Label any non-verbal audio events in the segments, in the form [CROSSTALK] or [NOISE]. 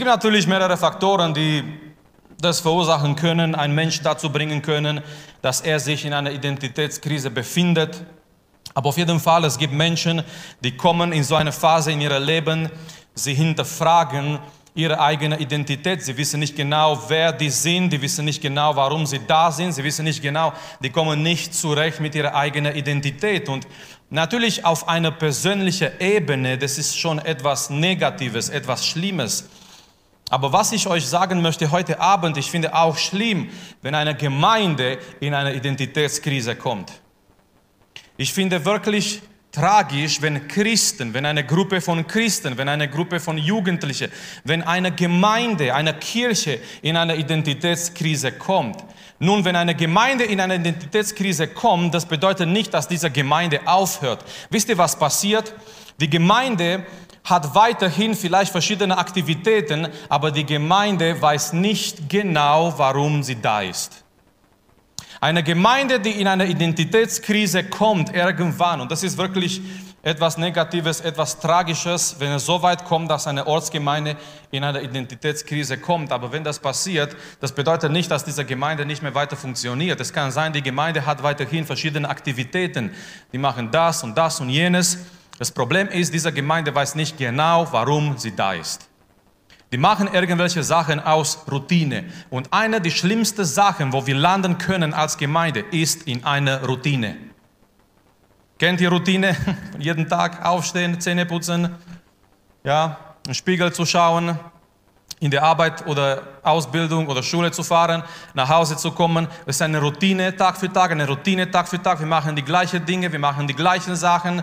gibt natürlich mehrere Faktoren, die das verursachen können, einen Menschen dazu bringen können, dass er sich in einer Identitätskrise befindet. Aber auf jeden Fall, es gibt Menschen, die kommen in so eine Phase in ihrem Leben, sie hinterfragen ihre eigene Identität. Sie wissen nicht genau, wer die sind. Die wissen nicht genau, warum sie da sind. Sie wissen nicht genau, die kommen nicht zurecht mit ihrer eigenen Identität. Und natürlich auf einer persönlichen Ebene, das ist schon etwas Negatives, etwas Schlimmes. Aber was ich euch sagen möchte heute Abend, ich finde auch schlimm, wenn eine Gemeinde in eine Identitätskrise kommt. Ich finde wirklich tragisch, wenn Christen, wenn eine Gruppe von Christen, wenn eine Gruppe von Jugendlichen, wenn eine Gemeinde, eine Kirche in eine Identitätskrise kommt. Nun, wenn eine Gemeinde in eine Identitätskrise kommt, das bedeutet nicht, dass diese Gemeinde aufhört. Wisst ihr, was passiert? Die Gemeinde hat weiterhin vielleicht verschiedene Aktivitäten, aber die Gemeinde weiß nicht genau, warum sie da ist. Eine Gemeinde, die in eine Identitätskrise kommt irgendwann, und das ist wirklich etwas Negatives, etwas Tragisches, wenn es so weit kommt, dass eine Ortsgemeinde in eine Identitätskrise kommt. Aber wenn das passiert, das bedeutet nicht, dass diese Gemeinde nicht mehr weiter funktioniert. Es kann sein, die Gemeinde hat weiterhin verschiedene Aktivitäten. Die machen das und das und jenes. Das Problem ist, diese Gemeinde weiß nicht genau, warum sie da ist. Die machen irgendwelche Sachen aus Routine. Und eine der schlimmsten Sachen, wo wir landen können als Gemeinde, ist in einer Routine. Kennt ihr Routine? [LAUGHS] Jeden Tag aufstehen, Zähne putzen, ja, im Spiegel zu schauen, in der Arbeit oder Ausbildung oder Schule zu fahren, nach Hause zu kommen. Das ist eine Routine Tag für Tag, eine Routine Tag für Tag. Wir machen die gleichen Dinge, wir machen die gleichen Sachen.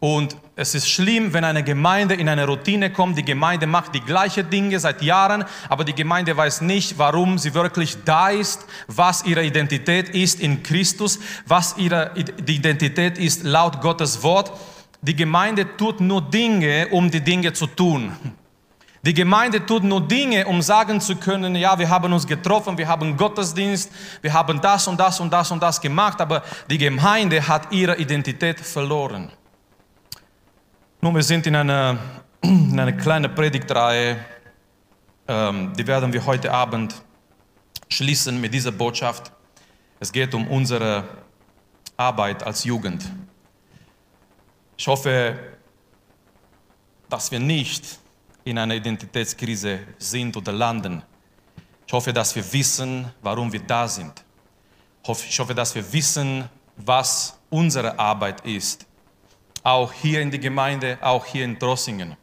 Und es ist schlimm, wenn eine Gemeinde in eine Routine kommt. Die Gemeinde macht die gleichen Dinge seit Jahren, aber die Gemeinde weiß nicht, warum sie wirklich da ist, was ihre Identität ist in Christus, was ihre Identität ist laut Gottes Wort. Die Gemeinde tut nur Dinge, um die Dinge zu tun. Die Gemeinde tut nur Dinge, um sagen zu können, ja, wir haben uns getroffen, wir haben Gottesdienst, wir haben das und das und das und das gemacht, aber die Gemeinde hat ihre Identität verloren. Nun, wir sind in einer, in einer kleinen Predigtreihe, ähm, die werden wir heute Abend schließen mit dieser Botschaft. Es geht um unsere Arbeit als Jugend. Ich hoffe, dass wir nicht in einer Identitätskrise sind oder landen. Ich hoffe, dass wir wissen, warum wir da sind. Ich hoffe, dass wir wissen, was unsere Arbeit ist auch hier in die Gemeinde, auch hier in Drossingen.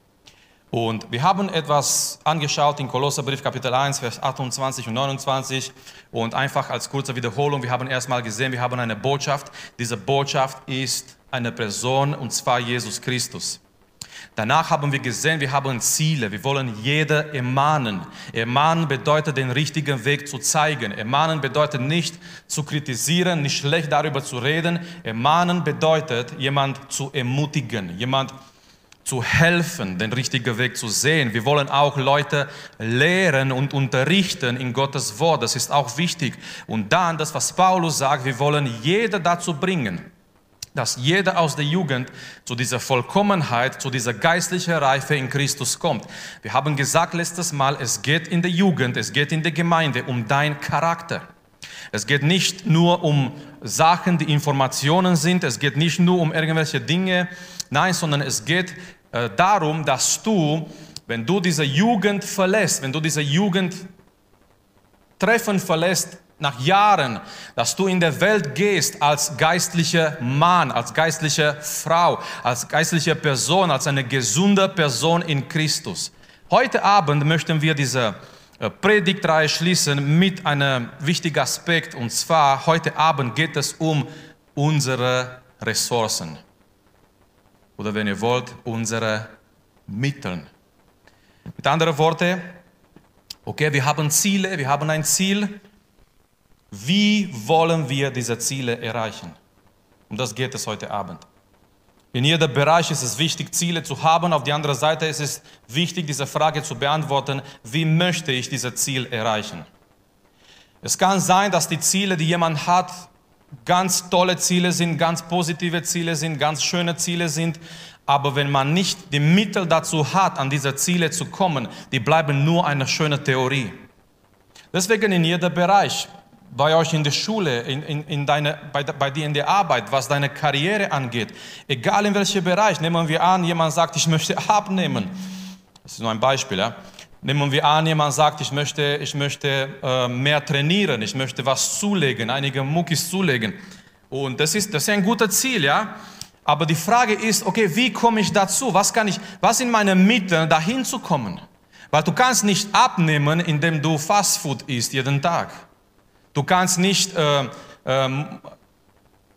Und wir haben etwas angeschaut in Kolosserbrief Kapitel 1, Vers 28 und 29 und einfach als kurze Wiederholung, wir haben erstmal gesehen, wir haben eine Botschaft. Diese Botschaft ist eine Person und zwar Jesus Christus. Danach haben wir gesehen, wir haben Ziele. Wir wollen jeder ermahnen. Ermahnen bedeutet, den richtigen Weg zu zeigen. Ermahnen bedeutet nicht zu kritisieren, nicht schlecht darüber zu reden. Ermahnen bedeutet, jemand zu ermutigen, jemand zu helfen, den richtigen Weg zu sehen. Wir wollen auch Leute lehren und unterrichten in Gottes Wort. Das ist auch wichtig. Und dann, das, was Paulus sagt, wir wollen jeder dazu bringen, dass jeder aus der Jugend zu dieser Vollkommenheit, zu dieser geistlichen Reife in Christus kommt. Wir haben gesagt letztes Mal, es geht in der Jugend, es geht in der Gemeinde um dein Charakter. Es geht nicht nur um Sachen, die Informationen sind, es geht nicht nur um irgendwelche Dinge, nein, sondern es geht äh, darum, dass du, wenn du diese Jugend verlässt, wenn du diese Jugend Treffen verlässt, nach Jahren, dass du in der Welt gehst als geistlicher Mann, als geistliche Frau, als geistliche Person, als eine gesunde Person in Christus. Heute Abend möchten wir diese äh, Predigtreihe schließen mit einem wichtigen Aspekt und zwar heute Abend geht es um unsere Ressourcen oder wenn ihr wollt, unsere Mittel. Mit anderen Worten, okay, wir haben Ziele, wir haben ein Ziel, wie wollen wir diese Ziele erreichen? Um das geht es heute Abend. In jedem Bereich ist es wichtig, Ziele zu haben. Auf der anderen Seite ist es wichtig, diese Frage zu beantworten, wie möchte ich dieses Ziel erreichen? Es kann sein, dass die Ziele, die jemand hat, ganz tolle Ziele sind, ganz positive Ziele sind, ganz schöne Ziele sind, Aber wenn man nicht die Mittel dazu hat, an diese Ziele zu kommen, die bleiben nur eine schöne Theorie. Deswegen in jedem Bereich, bei euch in der Schule, in, in, in deine, bei, bei dir in der Arbeit, was deine Karriere angeht, egal in welchem Bereich, nehmen wir an, jemand sagt, ich möchte [LAUGHS] abnehmen. Das ist nur ein Beispiel. Ja? Nehmen wir an, jemand sagt, ich möchte, ich möchte äh, mehr trainieren, ich möchte was zulegen, einige Muckis zulegen. Und das ist, das ist ein gutes Ziel, ja. Aber die Frage ist, okay, wie komme ich dazu? Was kann ich, was sind meine Mittel, dahin zu kommen? Weil du kannst nicht abnehmen, indem du Fastfood isst jeden Tag. Du kannst nicht äh, äh,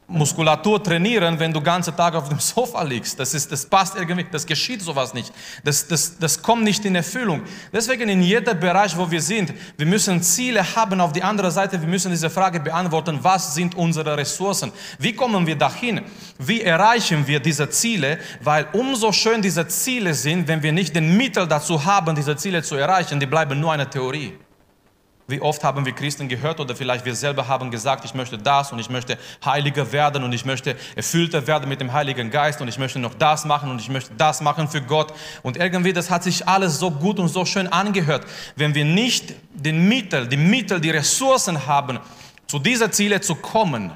Muskulatur trainieren, wenn du ganze Tag auf dem [LAUGHS] Sofa liegst. Das, ist, das passt irgendwie, das geschieht sowas nicht. Das, das, das kommt nicht in Erfüllung. Deswegen in jedem Bereich, wo wir sind, wir müssen Ziele haben. Auf die andere Seite, wir müssen diese Frage beantworten, was sind unsere Ressourcen? Wie kommen wir dahin? Wie erreichen wir diese Ziele? Weil umso schön diese Ziele sind, wenn wir nicht den Mittel dazu haben, diese Ziele zu erreichen, die bleiben nur eine Theorie. Wie oft haben wir Christen gehört oder vielleicht wir selber haben gesagt, ich möchte das und ich möchte heiliger werden und ich möchte erfüllter werden mit dem Heiligen Geist und ich möchte noch das machen und ich möchte das machen für Gott. Und irgendwie, das hat sich alles so gut und so schön angehört. Wenn wir nicht den Mittel, die Mittel, die Ressourcen haben, zu dieser Ziele zu kommen,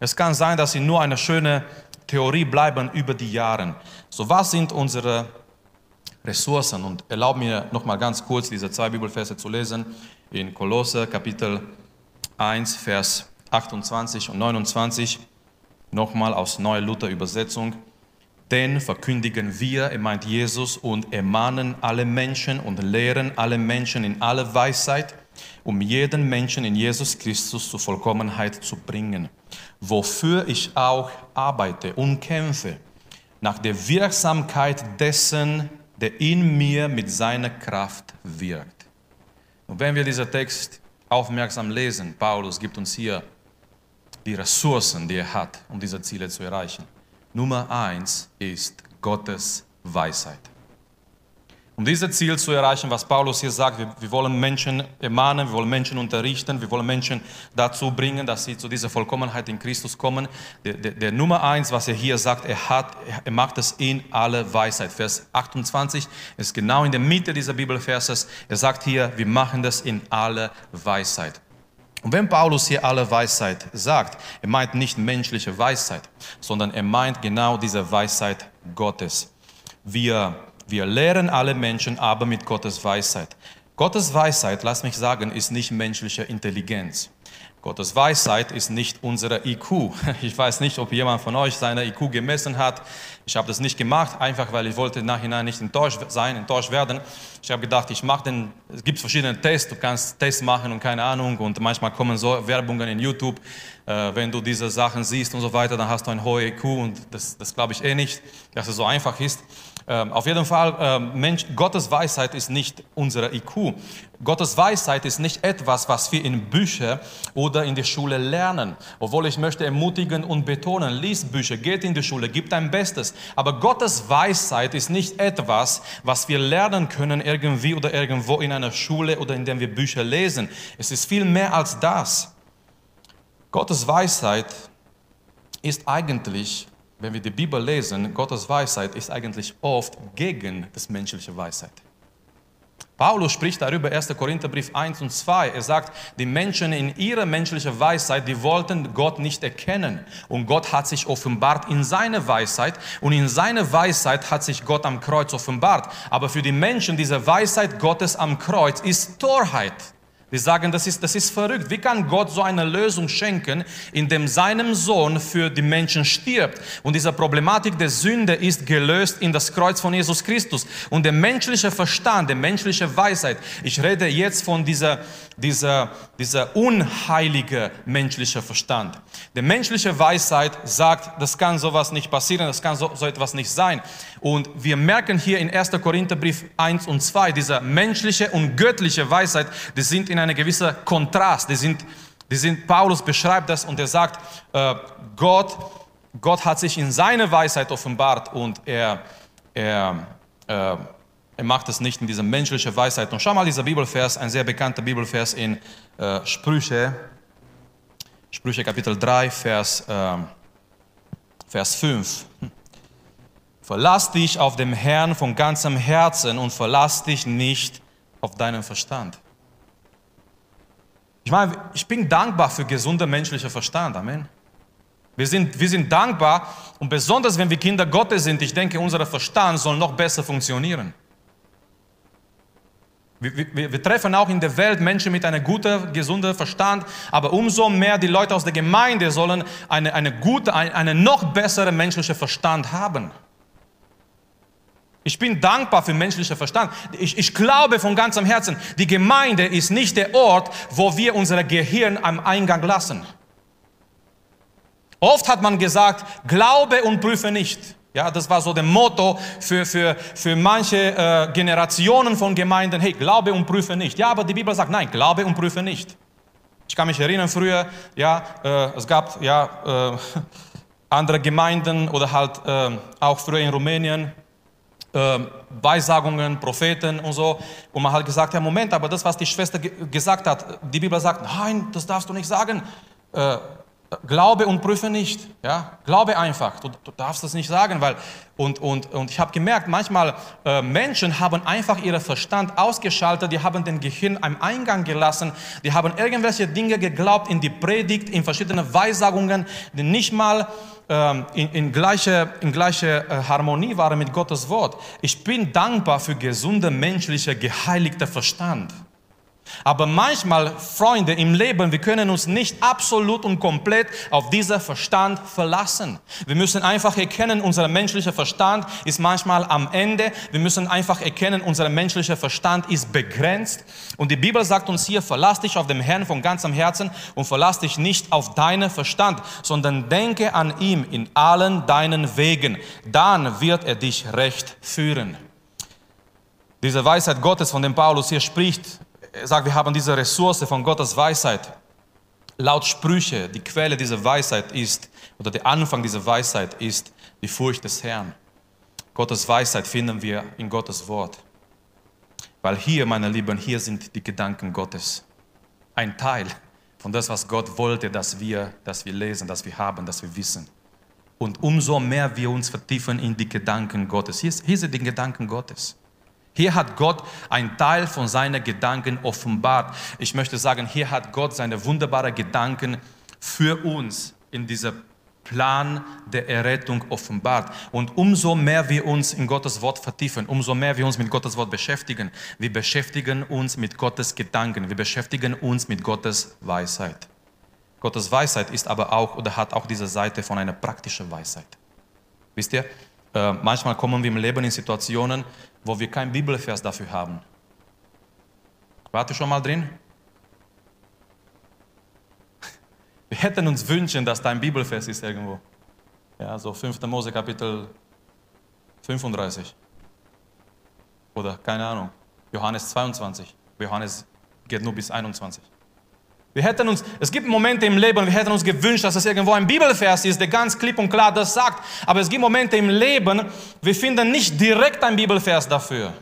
es kann sein, dass sie nur eine schöne Theorie bleiben über die Jahre. So, was sind unsere Ressourcen? Und erlaub mir noch mal ganz kurz diese zwei Bibelverse zu lesen in Kolosse Kapitel 1, Vers 28 und 29, nochmal aus Neue Luther Übersetzung. Denn verkündigen wir, er meint Jesus, und ermahnen alle Menschen und lehren alle Menschen in alle Weisheit, um jeden Menschen in Jesus Christus zur Vollkommenheit zu bringen, wofür ich auch arbeite und kämpfe, nach der Wirksamkeit dessen, der in mir mit seiner Kraft wirkt. Und wenn wir diesen Text aufmerksam lesen, Paulus gibt uns hier die Ressourcen, die er hat, um diese Ziele zu erreichen. Nummer eins ist Gottes Weisheit. Um dieses Ziel zu erreichen, was Paulus hier sagt, wir, wir, wollen Menschen ermahnen, wir wollen Menschen unterrichten, wir wollen Menschen dazu bringen, dass sie zu dieser Vollkommenheit in Christus kommen. Der, der, der Nummer eins, was er hier sagt, er, hat, er macht es in alle Weisheit. Vers 28 ist genau in der Mitte dieser Bibelverses. Er sagt hier, wir machen das in alle Weisheit. Und wenn Paulus hier alle Weisheit sagt, er meint nicht menschliche Weisheit, sondern er meint genau diese Weisheit Gottes. Wir wir lehren alle Menschen aber mit Gottes Weisheit. Gottes Weisheit, lass mich sagen, ist nicht menschliche Intelligenz. Gottes Weisheit ist nicht unsere IQ. [LAUGHS] Ich weiß nicht, ob jemand von euch seine IQ gemessen hat. Ich habe das nicht gemacht, einfach weil ich wollte nachhinein nicht enttäuscht sein, enttäuscht werden. Ich habe gedacht, ich mache den, es gibt verschiedene Tests, du kannst Tests machen und keine Ahnung und manchmal kommen so Werbungen in YouTube, äh, wenn du diese Sachen siehst und so weiter, dann hast du ein hohes IQ und das, das glaube ich eh nicht, dass es so einfach ist. Ähm, auf jeden Fall, ähm, Mensch, Gottes Weisheit ist nicht unsere IQ. Gottes Weisheit ist nicht etwas, was wir in Büchern oder in der Schule lernen. Obwohl ich möchte ermutigen und betonen, lies Bücher, geht in die Schule, gib dein Bestes. Aber Gottes Weisheit ist nicht etwas, was wir lernen können irgendwie oder irgendwo in einer Schule oder indem wir Bücher lesen. Es ist viel mehr als das. Gottes Weisheit ist eigentlich wenn wir die Bibel lesen, Gottes Weisheit ist eigentlich oft gegen das menschliche Weisheit. Paulus spricht darüber, 1. Korintherbrief 1 und 2. Er sagt, die Menschen in ihrer menschlichen Weisheit, die wollten Gott nicht erkennen. Und Gott hat sich offenbart in seiner Weisheit. Und in seiner Weisheit hat sich Gott am Kreuz offenbart. Aber für die Menschen, diese Weisheit Gottes am Kreuz ist Torheit. Die sagen, das ist, das ist verrückt. Wie kann Gott so eine Lösung schenken, indem seinem Sohn für die Menschen stirbt? Und diese Problematik der Sünde ist gelöst in das Kreuz von Jesus Christus. Und der menschliche Verstand, der menschliche Weisheit, ich rede jetzt von dieser, dieser, dieser unheilige menschliche Verstand. Der menschliche Weisheit sagt, das kann sowas nicht passieren, das kann so, so etwas nicht sein. Und wir merken hier in 1. Korintherbrief 1 und 2, diese menschliche und göttliche Weisheit, die sind in einem gewissen Kontrast. Die sind, die sind, Paulus beschreibt das und er sagt, äh, Gott, Gott hat sich in seine Weisheit offenbart und er, er, äh, er macht es nicht in dieser menschlichen Weisheit. Und schau mal dieser Bibelvers, ein sehr bekannter Bibelvers in äh, Sprüche, Sprüche Kapitel 3, Vers, äh, Vers 5. Verlass dich auf dem Herrn von ganzem Herzen und verlass dich nicht auf deinen Verstand. Ich meine, ich bin dankbar für gesunder menschlicher Verstand. Amen. Wir sind, wir sind dankbar und besonders wenn wir Kinder Gottes sind, ich denke, unser Verstand soll noch besser funktionieren. Wir, wir, wir, treffen auch in der Welt Menschen mit einem guten, gesunden Verstand, aber umso mehr die Leute aus der Gemeinde sollen eine, eine gute, eine, eine noch bessere menschliche Verstand haben. Ich bin dankbar für menschlichen Verstand. Ich, ich glaube von ganzem Herzen, die Gemeinde ist nicht der Ort, wo wir unser Gehirn am Eingang lassen. Oft hat man gesagt, glaube und prüfe nicht. Ja, das war so der Motto für, für, für manche äh, Generationen von Gemeinden. Hey, glaube und prüfe nicht. Ja, aber die Bibel sagt, nein, glaube und prüfe nicht. Ich kann mich erinnern, früher, ja, äh, es gab ja äh, [LAUGHS] andere Gemeinden oder halt äh, auch früher in Rumänien, äh, Weissagungen, Propheten und so. Und man hat gesagt, ja Moment, aber das, was die Schwester gesagt hat, die Bibel sagt, nein, das darfst du nicht sagen. Äh, Glaube und prüfe nicht. Ja? Glaube einfach. Du, du darfst das nicht sagen, weil. Und, und, und ich habe gemerkt, manchmal äh, Menschen haben einfach ihren Verstand ausgeschaltet, die haben den Gehirn am Eingang gelassen, die haben irgendwelche Dinge geglaubt in die Predigt, in verschiedene Weissagungen, die nicht mal ähm, in, in gleicher in gleiche, äh, Harmonie waren mit Gottes Wort. Ich bin dankbar für gesunde menschliche, geheiligte Verstand. Aber manchmal, Freunde, im Leben, wir können uns nicht absolut und komplett auf diesen Verstand verlassen. Wir müssen einfach erkennen, unser menschlicher Verstand ist manchmal am Ende. Wir müssen einfach erkennen, unser menschlicher Verstand ist begrenzt. Und die Bibel sagt uns hier, verlass dich auf den Herrn von ganzem Herzen und verlass dich nicht auf deinen Verstand, sondern denke an ihm in allen deinen Wegen. Dann wird er dich recht führen. Diese Weisheit Gottes, von dem Paulus hier spricht, sagt, wir haben diese Ressource von Gottes Weisheit. Laut Sprüche, die Quelle dieser Weisheit ist, oder der Anfang dieser Weisheit ist die Furcht des Herrn. Gottes Weisheit finden wir in Gottes Wort. Weil hier, meine Lieben, hier sind die Gedanken Gottes. Ein Teil von das, was Gott wollte, dass wir, dass wir lesen, dass wir haben, dass wir wissen. Und umso mehr wir uns vertiefen in die Gedanken Gottes. Hier, hier sind die Gedanken Gottes. Hier hat Gott einen Teil von seinen Gedanken offenbart. Ich möchte sagen, hier hat Gott seine wunderbaren Gedanken für uns in dieser Plan der Errettung offenbart. Und umso mehr wir uns in Gottes Wort vertiefen, umso mehr wir uns mit Gottes Wort beschäftigen, wir beschäftigen uns mit Gottes Gedanken, wir beschäftigen uns mit Gottes Weisheit. Gottes Weisheit ist aber auch oder hat auch diese Seite von einer praktischen Weisheit. Wisst ihr, äh, manchmal kommen wir im Leben in Situationen, wo wir keinen Bibelvers dafür haben. Wart ihr schon mal drin? [LAUGHS] Wir hätten uns wünschen, dass da ein Bibelvers ist irgendwo. Ja, so 5. Mose Kapitel 35. Oder keine Ahnung, Johannes 22. Johannes geht nur bis 21. Wir hätten uns, es gibt Momente im Leben, wir hätten uns gewünscht, dass es irgendwo ein Bibelvers ist, der ganz klipp und klar das sagt. Aber es gibt Momente im Leben, wir finden nicht direkt ein Bibelvers dafür.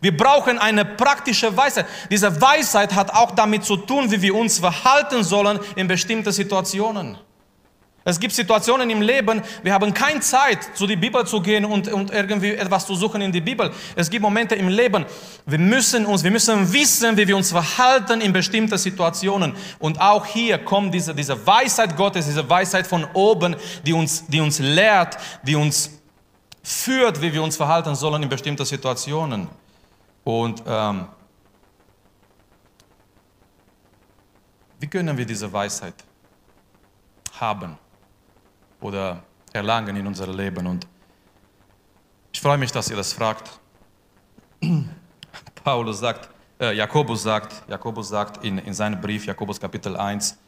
Wir brauchen eine praktische Weisheit. Diese Weisheit hat auch damit zu tun, wie wir uns verhalten sollen in bestimmten Situationen. Es gibt Situationen im Leben, wir haben keine Zeit, zu die Bibel zu gehen und, und irgendwie etwas zu suchen in die Bibel. Es gibt Momente im Leben, wir müssen uns, wir müssen wissen, wie wir uns verhalten in bestimmten Situationen. Und auch hier kommt diese, diese Weisheit Gottes, diese Weisheit von oben, die uns, die uns lehrt, die uns führt, wie wir uns verhalten sollen in bestimmten Situationen. Und ähm, wie können wir diese Weisheit haben? Oder erlangen in unserem Leben. Und ich freue mich, dass ihr das fragt. [CLEARS THROAT] Paulus sagt, äh, Jakobus sagt, Jakobus sagt in, in seinem Brief, Jakobus Kapitel 1,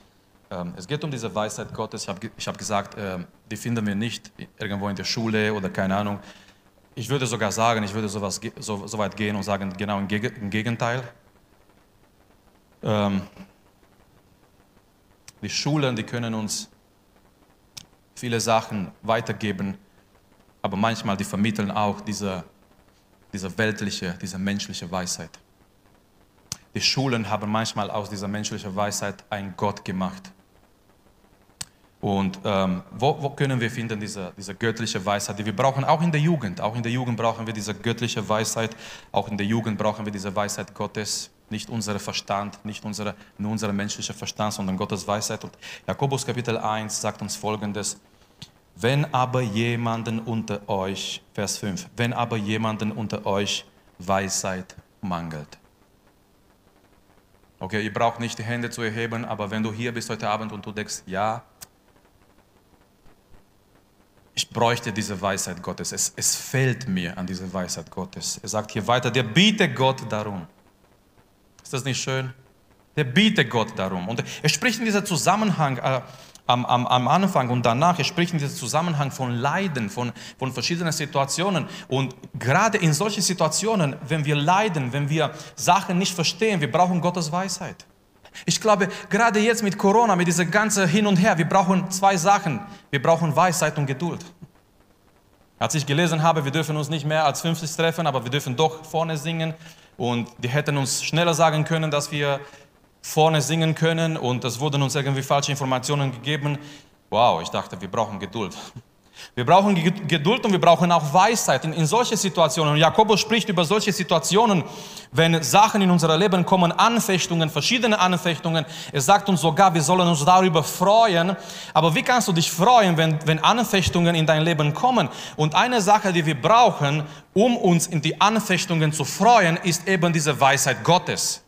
äh, es geht um diese Weisheit Gottes. Ich habe ich hab gesagt, äh, die finden wir nicht irgendwo in der Schule oder keine Ahnung. Ich würde sogar sagen, ich würde sowas, so, so weit gehen und sagen, genau im, Gegenteil. Ähm, die Schulen, die können uns viele Sachen weitergeben, aber manchmal die vermitteln auch diese, diese weltliche, diese menschliche Weisheit. Die Schulen haben manchmal aus dieser menschlichen Weisheit einen Gott gemacht. Und ähm, wo, wo, können wir finden diese, diese göttliche Weisheit, die wir brauchen? Auch in der Jugend. Auch in der Jugend brauchen wir diese göttliche Weisheit. Auch in der Jugend brauchen wir diese Weisheit Gottes. Nicht unser Verstand, nicht unsere, nur unser menschlicher Verstand, sondern Gottes Weisheit. Und Jakobus Kapitel 1 sagt uns folgendes. Wenn aber jemanden unter euch, Vers 5, wenn aber jemanden unter euch Weisheit mangelt. Okay, ihr braucht nicht die Hände zu erheben, aber wenn du hier bist heute Abend und du denkst, ja, ich bräuchte diese Weisheit Gottes. Es, es fehlt mir an diese Weisheit Gottes. Er sagt hier weiter, der biete Gott darum. Ist das nicht schön? Der biete Gott darum. Und er spricht in diesem Zusammenhang äh, am, am, am Anfang und danach, er spricht in diesem Zusammenhang von Leiden, von, von verschiedenen Situationen. Und gerade in solchen Situationen, wenn wir leiden, wenn wir Sachen nicht verstehen, wir brauchen Gottes Weisheit. Ich glaube, gerade jetzt mit Corona, mit dieser ganzen Hin und Her, wir brauchen zwei Sachen. Wir brauchen Weisheit und Geduld. Als ich gelesen habe, wir dürfen uns nicht mehr als 50 treffen, aber wir dürfen doch vorne singen. Und die hätten uns schneller sagen können, dass wir vorne singen können. Und es wurden uns irgendwie falsche Informationen gegeben. Wow, ich dachte, wir brauchen Geduld. Wir brauchen Geduld und wir brauchen auch Weisheit in, in solche Situationen. Und Jakobus spricht über solche Situationen, wenn Sachen in unser Leben kommen, Anfechtungen, verschiedene Anfechtungen. Er sagt uns sogar, wir sollen uns darüber freuen. Aber wie kannst du dich freuen, wenn, wenn Anfechtungen in dein Leben kommen? Und eine Sache, die wir brauchen, um uns in die Anfechtungen zu freuen, ist eben diese Weisheit Gottes.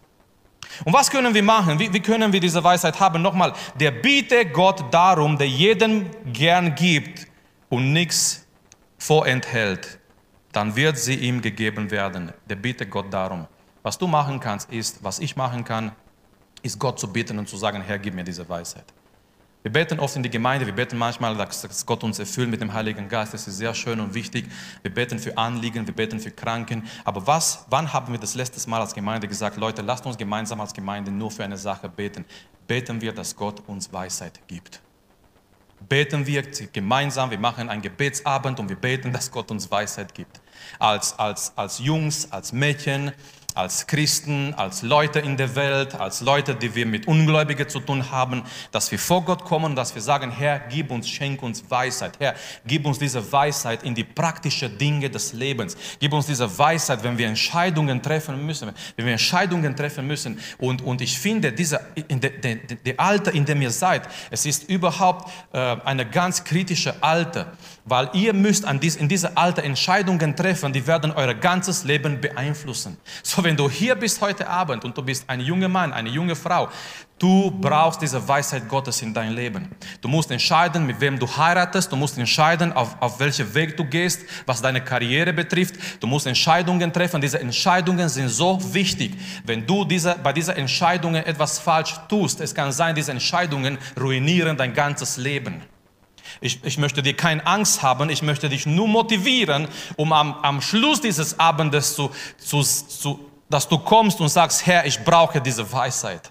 Und was können wir machen? Wie, wie, können wir diese Weisheit haben? Nochmal, der biete Gott darum, der jedem gern gibt und nichts vorenthält, dann wird sie ihm gegeben werden. Der bitte Gott darum. Was du machen kannst, ist, was ich machen kann, ist Gott zu bitten und zu sagen, Herr, gib mir diese Weisheit. Wir beten oft in die Gemeinde, wir beten manchmal, dass Gott uns erfüllt mit dem Heiligen Geist. Das ist sehr schön und wichtig. Wir beten für Anliegen, wir beten für Kranken. Aber was, wann haben wir das letzte Mal als Gemeinde gesagt, Leute, lasst uns gemeinsam als Gemeinde nur für eine Sache beten? Beten wir, dass Gott uns Weisheit gibt beten wir gemeinsam, wir machen einen Gebetsabend und wir beten, dass Gott uns Weisheit gibt. Als, als, als Jungs, als Mädchen, als Christen, als Leute in der Welt, als Leute, die wir mit Ungläubigen zu tun haben, dass wir vor Gott kommen, dass wir sagen, Herr, gib uns, schenk uns Weisheit. Herr, gib uns diese Weisheit in die praktischen Dinge des Lebens. Gib uns diese Weisheit, wenn wir Entscheidungen treffen müssen, wenn wir Entscheidungen treffen müssen. Und, und ich finde, diese, in der de, de Alter, in dem ihr seid, es ist überhaupt äh, eine ganz kritische Alter, weil ihr müsst an dies, in diesem Alter Entscheidungen treffen, die werden euer ganzes Leben beeinflussen. So wenn du hier bist heute Abend und du bist ein junger Mann, eine junge Frau, du brauchst diese Weisheit Gottes in dein Leben. Du musst entscheiden, mit wem du heiratest. Du musst entscheiden, auf, auf welchen Weg du gehst, was deine Karriere betrifft. Du musst Entscheidungen treffen. Diese Entscheidungen sind so wichtig. Wenn du diese, bei diesen Entscheidungen etwas falsch tust, es kann sein, diese Entscheidungen ruinieren dein ganzes Leben. Ich, ich möchte dir keine Angst haben, ich möchte dich nur motivieren, um am, am Schluss dieses Abendes zu, zu, zu, dass du kommst und sagst, Herr, ich brauche diese Weisheit.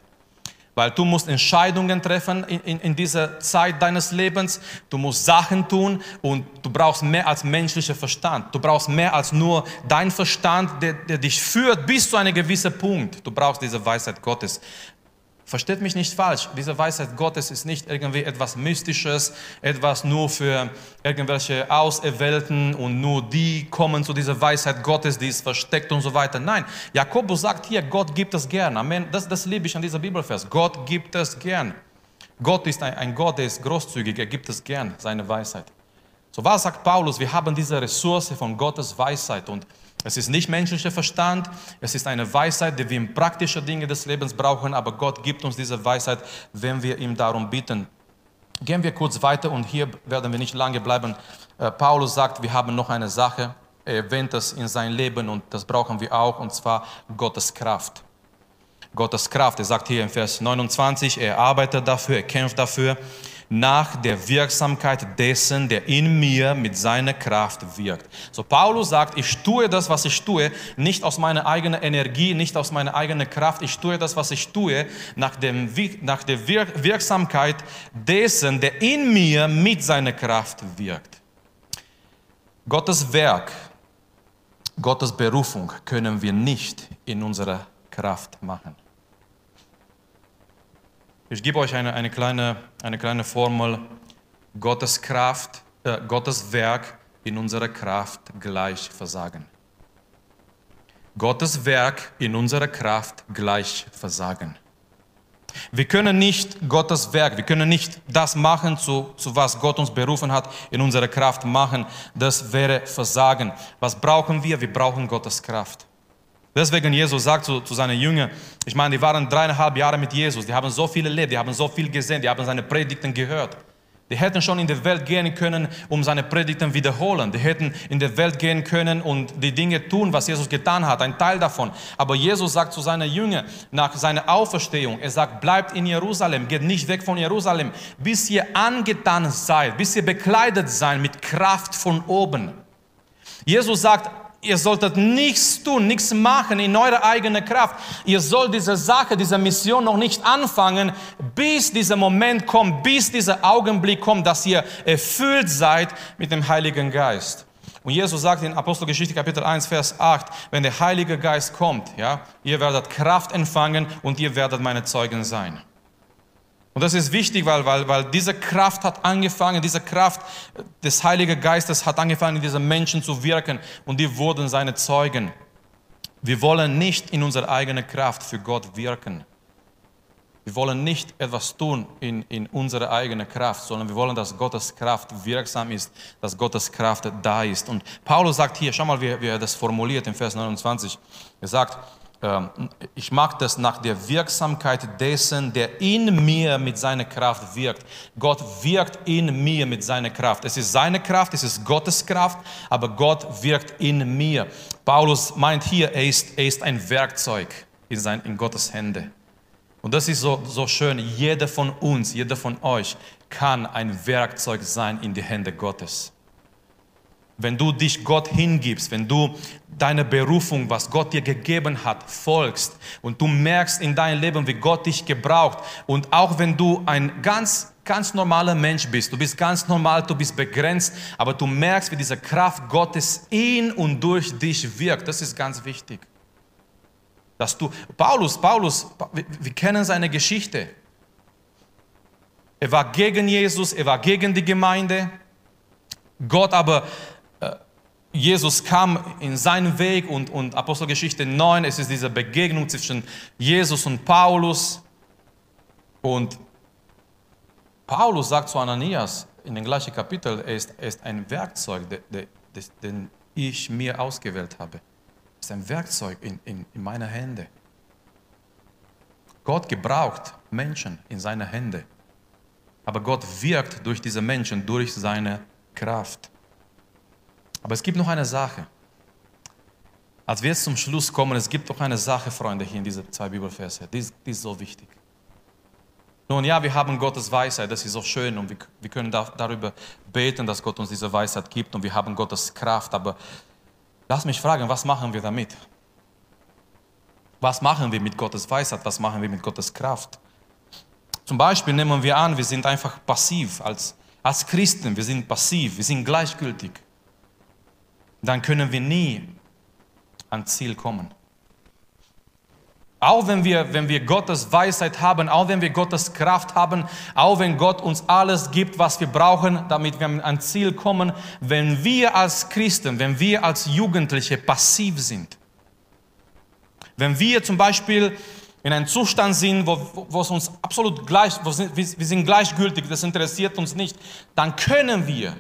Weil du musst Entscheidungen treffen in, in, in dieser Zeit deines Lebens. Du musst Sachen tun und du brauchst mehr als menschlicher Verstand. Du brauchst mehr als nur dein Verstand, der, der dich führt bis zu einem gewissen Punkt. Du brauchst diese Weisheit Gottes. Versteht mich nicht falsch, diese Weisheit Gottes ist nicht irgendwie etwas Mystisches, etwas nur für irgendwelche Auserwählten und nur die kommen zu dieser Weisheit Gottes, die ist versteckt und so weiter. Nein, Jakobus sagt hier, Gott gibt es gern. Amen. Das, das liebe ich an dieser Bibelvers. Gott gibt es gern. Gott ist ein, ein Gott, der ist großzügig, er gibt es gern, seine Weisheit. So was sagt Paulus? Wir haben diese Ressource von Gottes Weisheit und es ist nicht menschlicher Verstand, es ist eine Weisheit, die wir in praktischen Dinge des Lebens brauchen, aber Gott gibt uns diese Weisheit, wenn wir ihm darum bitten. Gehen wir kurz weiter und hier werden wir nicht lange bleiben. Äh, Paulus sagt, wir haben noch eine Sache, er erwähnt das in sein Leben und das brauchen wir auch, und zwar Gottes Kraft. Gottes Kraft, er sagt hier in Vers 29, er arbeitet dafür, er kämpft dafür, nach der Wirksamkeit dessen, der in mir mit seiner Kraft wirkt. So Paulus sagt, ich tue das, was ich tue, nicht aus meiner eigenen Energie, nicht aus meiner eigenen Kraft. Ich tue das, was ich tue, nach, dem, nach der Wirksamkeit dessen, der in mir mit seiner Kraft wirkt. Gottes Werk, Gottes Berufung können wir nicht in unserer Kraft machen. Ich gebe euch eine, eine, kleine, eine kleine Formel Gottes Kraft, äh, Gottes Werk in unserer Kraft gleich versagen. Gottes Werk in unserer Kraft gleich versagen. Wir können nicht Gottes Werk, wir können nicht das machen, zu, zu was Gott uns berufen hat, in unserer Kraft machen. Das wäre Versagen. Was brauchen wir? Wir brauchen Gottes Kraft. Deswegen Jesus sagt zu, zu seinen Jüngern, ich meine, die waren dreieinhalb Jahre mit Jesus, die haben so viel erlebt, die haben so viel gesehen, die haben seine Predigten gehört. Die hätten schon in die Welt gehen können, um seine Predigten wiederholen. Die hätten in die Welt gehen können und die Dinge tun, was Jesus getan hat, ein Teil davon. Aber Jesus sagt zu seinen Jüngern nach seiner Auferstehung, er sagt, bleibt in Jerusalem, geht nicht weg von Jerusalem, bis ihr angetan seid, bis ihr bekleidet seid mit Kraft von oben. Jesus sagt, ihr solltet nichts tun, nichts machen in eurer eigenen Kraft. Ihr sollt diese Sache, diese Mission noch nicht anfangen, bis dieser Moment kommt, bis dieser Augenblick kommt, dass ihr erfüllt seid mit dem Heiligen Geist. Und Jesus sagt in Apostelgeschichte Kapitel 1, Vers 8, wenn der Heilige Geist kommt, ja, ihr werdet Kraft empfangen und ihr werdet meine Zeugen sein. Und das ist wichtig, weil, weil, weil diese Kraft hat angefangen, diese Kraft des Heiligen Geistes hat angefangen, in diesen Menschen zu wirken und die wurden seine Zeugen. Wir wollen nicht in unserer eigenen Kraft für Gott wirken. Wir wollen nicht etwas tun in, in unserer eigenen Kraft, sondern wir wollen, dass Gottes Kraft wirksam ist, dass Gottes Kraft da ist. Und Paulus sagt hier, schau mal, wie, wie er das formuliert im Vers 29. Er sagt, ich mag das nach der Wirksamkeit dessen, der in mir mit seiner Kraft wirkt. Gott wirkt in mir mit seiner Kraft. Es ist seine Kraft, es ist Gottes Kraft, aber Gott wirkt in mir. Paulus meint hier, er ist, er ist ein Werkzeug in, sein, in Gottes Hände. Und das ist so, so schön. Jeder von uns, jeder von euch kann ein Werkzeug sein in die Hände Gottes wenn du dich Gott hingibst, wenn du deine Berufung, was Gott dir gegeben hat, folgst und du merkst in deinem Leben, wie Gott dich gebraucht und auch wenn du ein ganz ganz normaler Mensch bist, du bist ganz normal, du bist begrenzt, aber du merkst, wie diese Kraft Gottes in und durch dich wirkt. Das ist ganz wichtig. Dass du Paulus, Paulus, wir, kennen seine Geschichte. Er war gegen Jesus, er war gegen die Gemeinde. Gott aber Jesus kam in seinen Weg und, und Apostelgeschichte 9, es ist diese Begegnung zwischen Jesus und Paulus. Und Paulus sagt zu Ananias in dem gleichen Kapitel, er ist, er ist ein Werkzeug, de, de, de, den ich mir ausgewählt habe. Er ist ein Werkzeug in, in, in meiner Hände. Gott gebraucht Menschen in seine Hände. Aber Gott wirkt durch diese Menschen, durch seine Kraft. Aber es gibt noch eine Sache. Als wir jetzt zum Schluss kommen, es gibt noch eine Sache, Freunde, hier in diesen zwei Bibelverse. Die ist, die ist so wichtig. Nun ja, wir haben Gottes Weisheit, das ist so schön und wir, wir können da, darüber beten, dass Gott uns diese Weisheit gibt und wir haben Gottes Kraft. Aber lass mich fragen, was machen wir damit? Was machen wir mit Gottes Weisheit? Was machen wir mit Gottes Kraft? Zum Beispiel nehmen wir an, wir sind einfach passiv als, als Christen, wir sind passiv, wir sind gleichgültig dann können wir nie ans Ziel kommen. Auch wenn wir, wenn wir Gottes Weisheit haben, auch wenn wir Gottes Kraft haben, auch wenn Gott uns alles gibt, was wir brauchen, damit wir ans Ziel kommen, wenn wir als Christen, wenn wir als Jugendliche passiv sind, wenn wir zum Beispiel in einem Zustand sind, wo, wo es uns absolut gleich, wo wir, sind gleichgültig, das interessiert uns nicht, dann können wir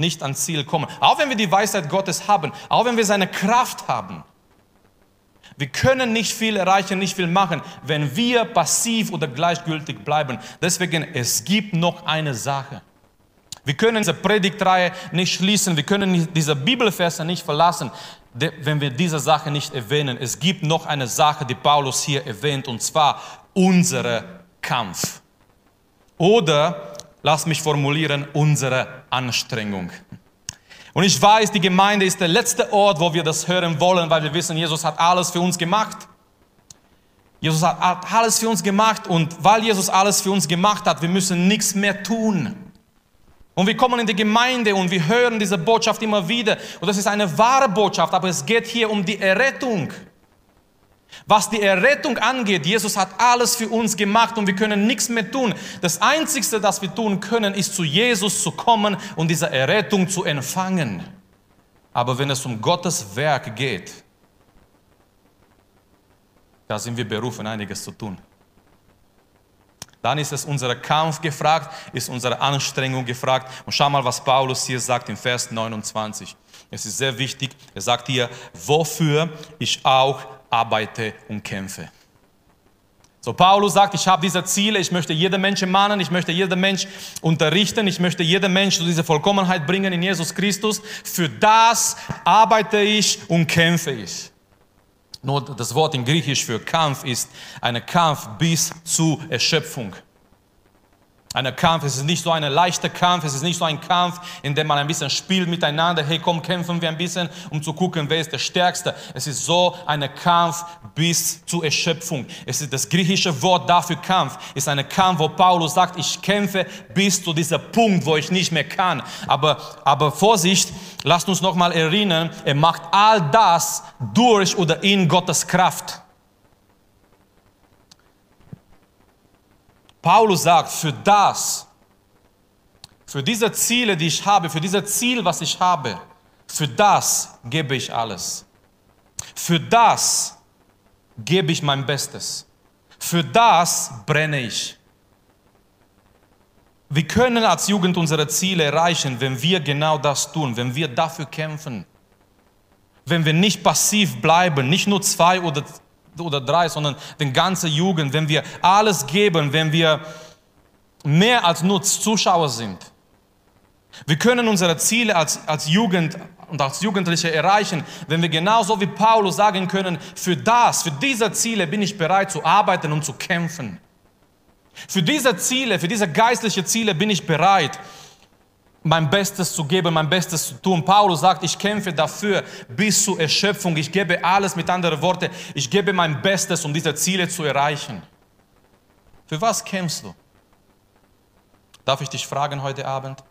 nicht ans Ziel kommen. Auch wenn wir die Weisheit Gottes haben, auch wenn wir seine Kraft haben. Wir können nicht viel erreichen, nicht viel machen, wenn wir passiv oder gleichgültig bleiben. Deswegen, es gibt noch eine Sache. Wir können diese Predigtreihe nicht schließen, wir können diese Bibelverse nicht verlassen, wenn wir diese Sache nicht erwähnen. Es gibt noch eine Sache, die Paulus hier erwähnt, und zwar unsere Kampf. Oder lass mich formulieren, unsere Anstrengung. Und ich weiß, die Gemeinde ist der letzte Ort, wo wir das hören wollen, weil wir wissen, Jesus hat alles für uns gemacht. Jesus hat alles für uns gemacht und weil Jesus alles für uns gemacht hat, wir müssen nichts mehr tun. Und wir kommen in die Gemeinde und wir hören diese Botschaft immer wieder. Und das ist eine wahre Botschaft, aber es geht hier um die Errettung. Was die Errettung angeht, Jesus hat alles für uns gemacht und wir können nichts mehr tun. Das Einzige, das wir tun können, ist zu Jesus zu kommen und diese Errettung zu empfangen. Aber wenn es um Gottes Werk geht, da sind wir berufen, einiges zu tun. Dann ist es unser Kampf gefragt, ist unsere Anstrengung gefragt. Und schau mal, was Paulus hier sagt im Vers 29. Es ist sehr wichtig. Er sagt hier, wofür ich auch arbeite und kämpfe. So, Paulus sagt, ich habe diese Ziele, ich möchte jeden Menschen mahnen, ich möchte jeden Mensch unterrichten, ich möchte jeden Mensch zu dieser Vollkommenheit bringen in Jesus Christus. Für das arbeite ich und kämpfe ich. Nur das Wort in Griechisch für Kampf ist ein Kampf bis zur Erschöpfung. Ein Kampf, es ist nicht so ein leichter Kampf, es ist nicht so ein Kampf, in dem man ein bisschen spielt miteinander, hey komm, kämpfen wir ein bisschen, um zu gucken, wer ist der Stärkste. Es ist so ein Kampf bis zur Erschöpfung. Es ist das griechische Wort dafür Kampf, ist ein Kampf, wo Paulus sagt, ich kämpfe bis zu diesem Punkt, wo ich nicht mehr kann. Aber, aber Vorsicht, lasst uns nochmal erinnern, er macht all das durch oder in Gottes Kraft. Paulus sagt, für das, für diese Ziele, die ich habe, für dieses Ziel, was ich habe, für das gebe ich alles. Für das gebe ich mein Bestes. Für das brenne ich. Wir können als Jugend unsere Ziele erreichen, wenn wir genau das tun, wenn wir dafür kämpfen. Wenn wir nicht passiv bleiben, nicht nur zwei oder oder drei, sondern den ganze Jugend, wenn wir alles geben, wenn wir mehr als nur Zuschauer sind. Wir können unsere Ziele als, als Jugend und als Jugendliche erreichen, wenn wir genauso wie Paulus sagen können, für das, für diese Ziele bin ich bereit zu arbeiten und zu kämpfen. Für diese Ziele, für diese geistlichen Ziele bin ich bereit, mein Bestes zu geben, mein Bestes zu tun. Paulus sagt, ich kämpfe dafür bis zur Erschöpfung. Ich gebe alles mit anderen Worten. Ich gebe mein Bestes, um diese Ziele zu erreichen. Für was kämpfst du? Darf ich dich fragen heute Abend?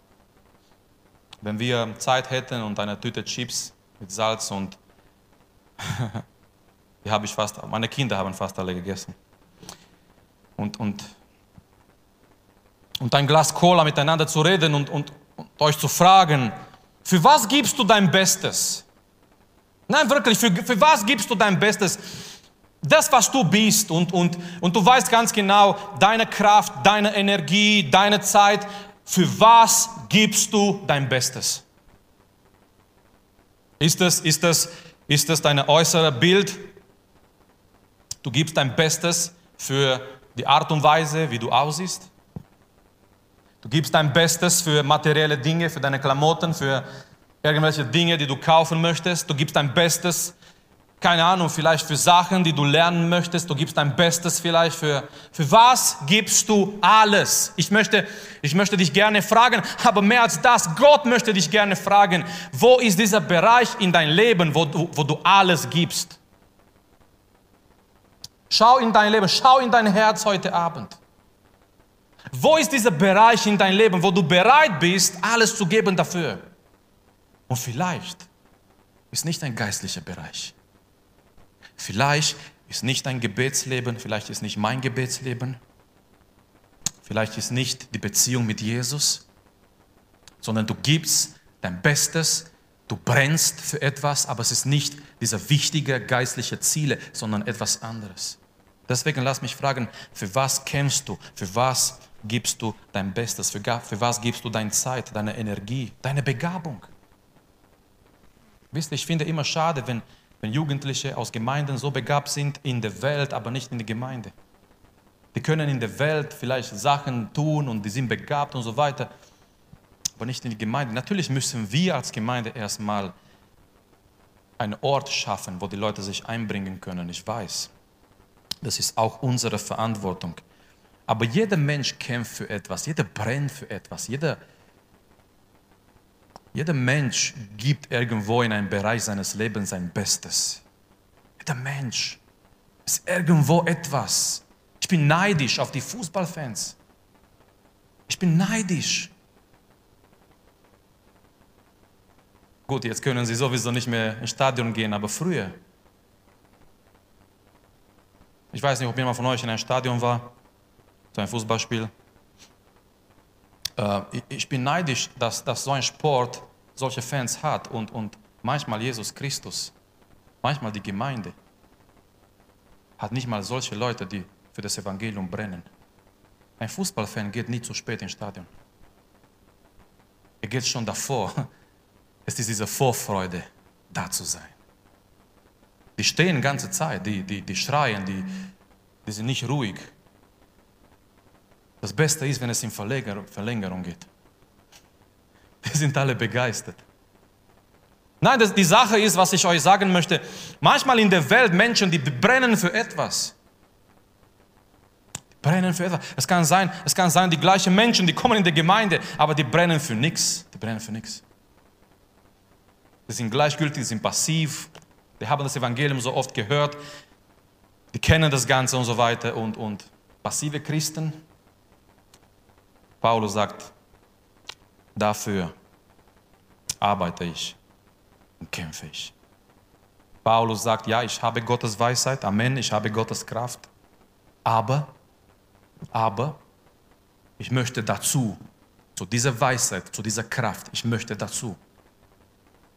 Wenn wir Zeit hätten und eine Tüte Chips mit Salz und [LAUGHS] die habe ich fast, meine Kinder haben fast alle gegessen. Und, und, und ein Glas Cola miteinander zu reden und, und, und euch zu fragen, für was gibst du dein Bestes? Nein, wirklich, für, für was gibst du dein Bestes? Das, was du bist und, und, und du weißt ganz genau, deine Kraft, deine Energie, deine Zeit, für was gibst du dein Bestes? Ist das, ist das, ist das dein äußeres Bild? Du gibst dein Bestes für die Art und Weise, wie du aussiehst? Du gibst dein Bestes für materielle Dinge, für deine Klamotten, für irgendwelche Dinge, die du kaufen möchtest. Du gibst dein Bestes, keine Ahnung, vielleicht für Sachen, die du lernen möchtest. Du gibst dein Bestes vielleicht für, für was gibst du alles? Ich möchte, ich möchte dich gerne fragen, aber mehr als das, Gott möchte dich gerne fragen, wo ist dieser Bereich in dein Leben, wo du, wo du alles gibst? Schau in dein Leben, schau in dein Herz heute Abend. Wo ist dieser Bereich in deinem Leben, wo du bereit bist, alles zu geben dafür? Und vielleicht ist nicht ein geistlicher Bereich. Vielleicht ist nicht dein Gebetsleben, vielleicht ist nicht mein Gebetsleben, vielleicht ist nicht die Beziehung mit Jesus, sondern du gibst dein Bestes, du brennst für etwas, aber es ist nicht dieser wichtige geistliche Ziele, sondern etwas anderes. Deswegen lass mich fragen, für was kämpfst du? Für was gibst du dein Bestes? Für, für was gibst du deine Zeit, deine Energie, deine Begabung? Wisst ihr, ich finde immer schade, wenn, wenn Jugendliche aus Gemeinden so begabt sind in der Welt, aber nicht in der Gemeinde. Die können in der Welt vielleicht Sachen tun und die sind begabt und so weiter, aber nicht in die Gemeinde. Natürlich müssen wir als Gemeinde erstmal einen Ort schaffen, wo die Leute sich einbringen können. Ich weiß, das ist auch unsere Verantwortung. Aber jeder Mensch kämpft für etwas, jeder brennt für etwas, jeder, jeder Mensch gibt irgendwo in einem Bereich seines Lebens sein Bestes. Jeder Mensch ist irgendwo etwas. Ich bin neidisch auf die Fußballfans. Ich bin neidisch. Gut, jetzt können sie sowieso nicht mehr ins Stadion gehen, aber früher. Ich weiß nicht, ob jemand von euch in einem Stadion war, ein Fußballspiel. Äh, ich bin neidisch, dass, dass so ein Sport solche Fans hat und, und manchmal Jesus Christus, manchmal die Gemeinde, hat nicht mal solche Leute, die für das Evangelium brennen. Ein Fußballfan geht nie zu spät ins Stadion. Er geht schon davor. [LAUGHS] Es ist diese Vorfreude, da zu sein. Die stehen die ganze Zeit, die, die, die schreien, die, die sind nicht ruhig. Das Beste ist, wenn es in Verlängerung geht. Die sind alle begeistert. Nein, das, die Sache ist, was ich euch sagen möchte, manchmal in der Welt Menschen, die brennen für etwas brennen für etwas. Es kann sein, es kann sein, die gleichen Menschen, die kommen in die Gemeinde, aber die brennen für nichts. Die brennen für nichts. Die sind gleichgültig, die sind passiv, die haben das Evangelium so oft gehört, die kennen das Ganze und so weiter. Und, und passive Christen, Paulus sagt, dafür arbeite ich und kämpfe ich. Paulus sagt, ja, ich habe Gottes Weisheit, Amen, ich habe Gottes Kraft, aber aber ich möchte dazu, zu dieser Weisheit, zu dieser Kraft, ich möchte dazu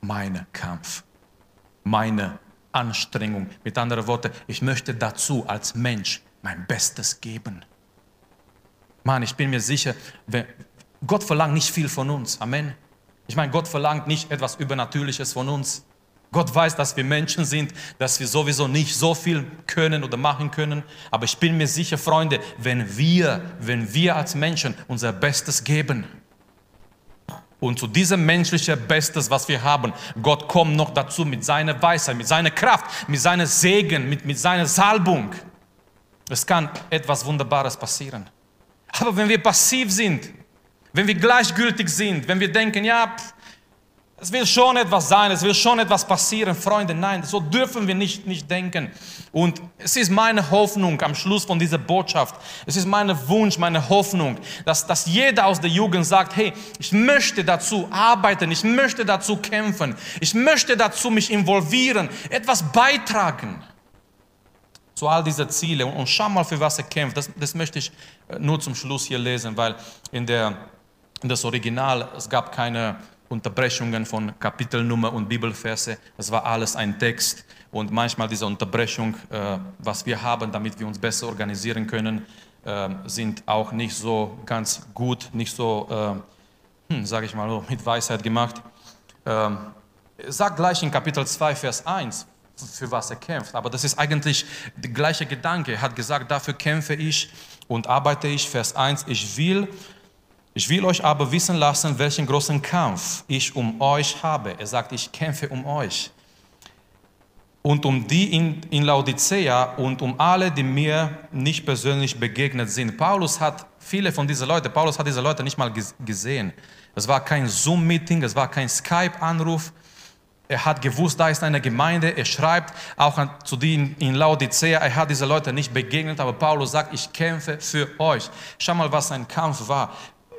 meinen Kampf, meine Anstrengung, mit anderen Worten, ich möchte dazu als Mensch mein Bestes geben. Mann, ich bin mir sicher, Gott verlangt nicht viel von uns. Amen. Ich meine, Gott verlangt nicht etwas Übernatürliches von uns. Gott weiß, dass wir Menschen sind, dass wir sowieso nicht so viel können oder machen können. Aber ich bin mir sicher, Freunde, wenn wir, wenn wir als Menschen unser Bestes geben und zu diesem menschlichen Bestes, was wir haben, Gott kommt noch dazu mit seiner Weisheit, mit seiner Kraft, mit seiner Segen, mit, mit seiner Salbung. Es kann etwas Wunderbares passieren. Aber wenn wir passiv sind, wenn wir gleichgültig sind, wenn wir denken, ja, pff, es will schon etwas sein, es will schon etwas passieren, Freunde. Nein, so dürfen wir nicht, nicht denken. Und es ist meine Hoffnung am Schluss von dieser Botschaft, es ist mein Wunsch, meine Hoffnung, dass, dass jeder aus der Jugend sagt, hey, ich möchte dazu arbeiten, ich möchte dazu kämpfen, ich möchte dazu mich involvieren, etwas beitragen zu all diese Ziele. Und, und schau mal, für was er kämpft. Das, das möchte ich äh, nur zum Schluss hier lesen, weil in, der, in das Original, es gab keine Unterbrechungen von Kapitelnummer und Bibelverse. Das war alles ein Text und manchmal diese Unterbrechung, äh, was wir haben, damit wir uns besser organisieren können, äh, sind auch nicht so ganz gut, nicht so, äh, hm, sage ich mal, mit Weisheit gemacht. Ähm, sagt gleich in Kapitel 2, Vers 1, für was er kämpft. Aber das ist eigentlich der gleiche Gedanke. Er hat gesagt, dafür kämpfe ich und arbeite ich. Vers 1, ich will ich will euch aber wissen lassen, welchen großen Kampf ich um euch habe. Er sagt, ich kämpfe um euch. Und um die in, in Laodicea und um alle, die mir nicht persönlich begegnet sind. Paulus hat viele von diesen Leuten, Paulus hat diese Leute nicht mal gesehen. Es war kein Zoom-Meeting, es war kein Skype-Anruf. Er hat gewusst, da ist eine Gemeinde. Er schreibt auch an, zu denen in Laodicea. Er hat diese Leute nicht begegnet, aber Paulus sagt, ich kämpfe für euch. Schau mal, was sein Kampf war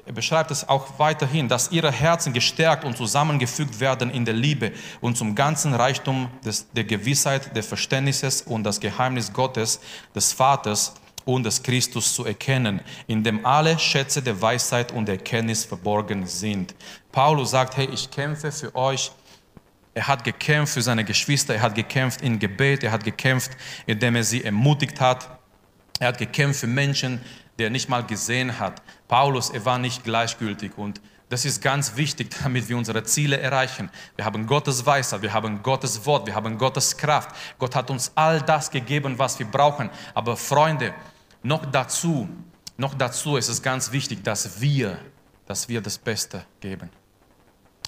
er beschreibt es auch weiterhin, dass ihre Herzen gestärkt und zusammengefügt werden in der Liebe und zum ganzen Reichtum des, der Gewissheit, des Verständnisses und das Geheimnis Gottes, des Vaters und des Christus zu erkennen, in dem alle Schätze der Weisheit und Erkenntnis verborgen sind. Paulus sagt, hey, ich kämpfe für euch. Er hat gekämpft für seine Geschwister, er hat gekämpft in Gebet, er hat gekämpft, indem er sie ermutigt hat. Er hat gekämpft für Menschen, der nicht mal gesehen hat. Paulus, er war nicht gleichgültig und das ist ganz wichtig, [LAUGHS] damit wir unsere Ziele erreichen. Wir haben Gottes Weisheit, wir haben Gottes Wort, wir haben Gottes Kraft. Gott hat uns all das gegeben, was wir brauchen. Aber Freunde, noch dazu, noch dazu ist es ganz wichtig, dass wir, dass wir das Beste geben.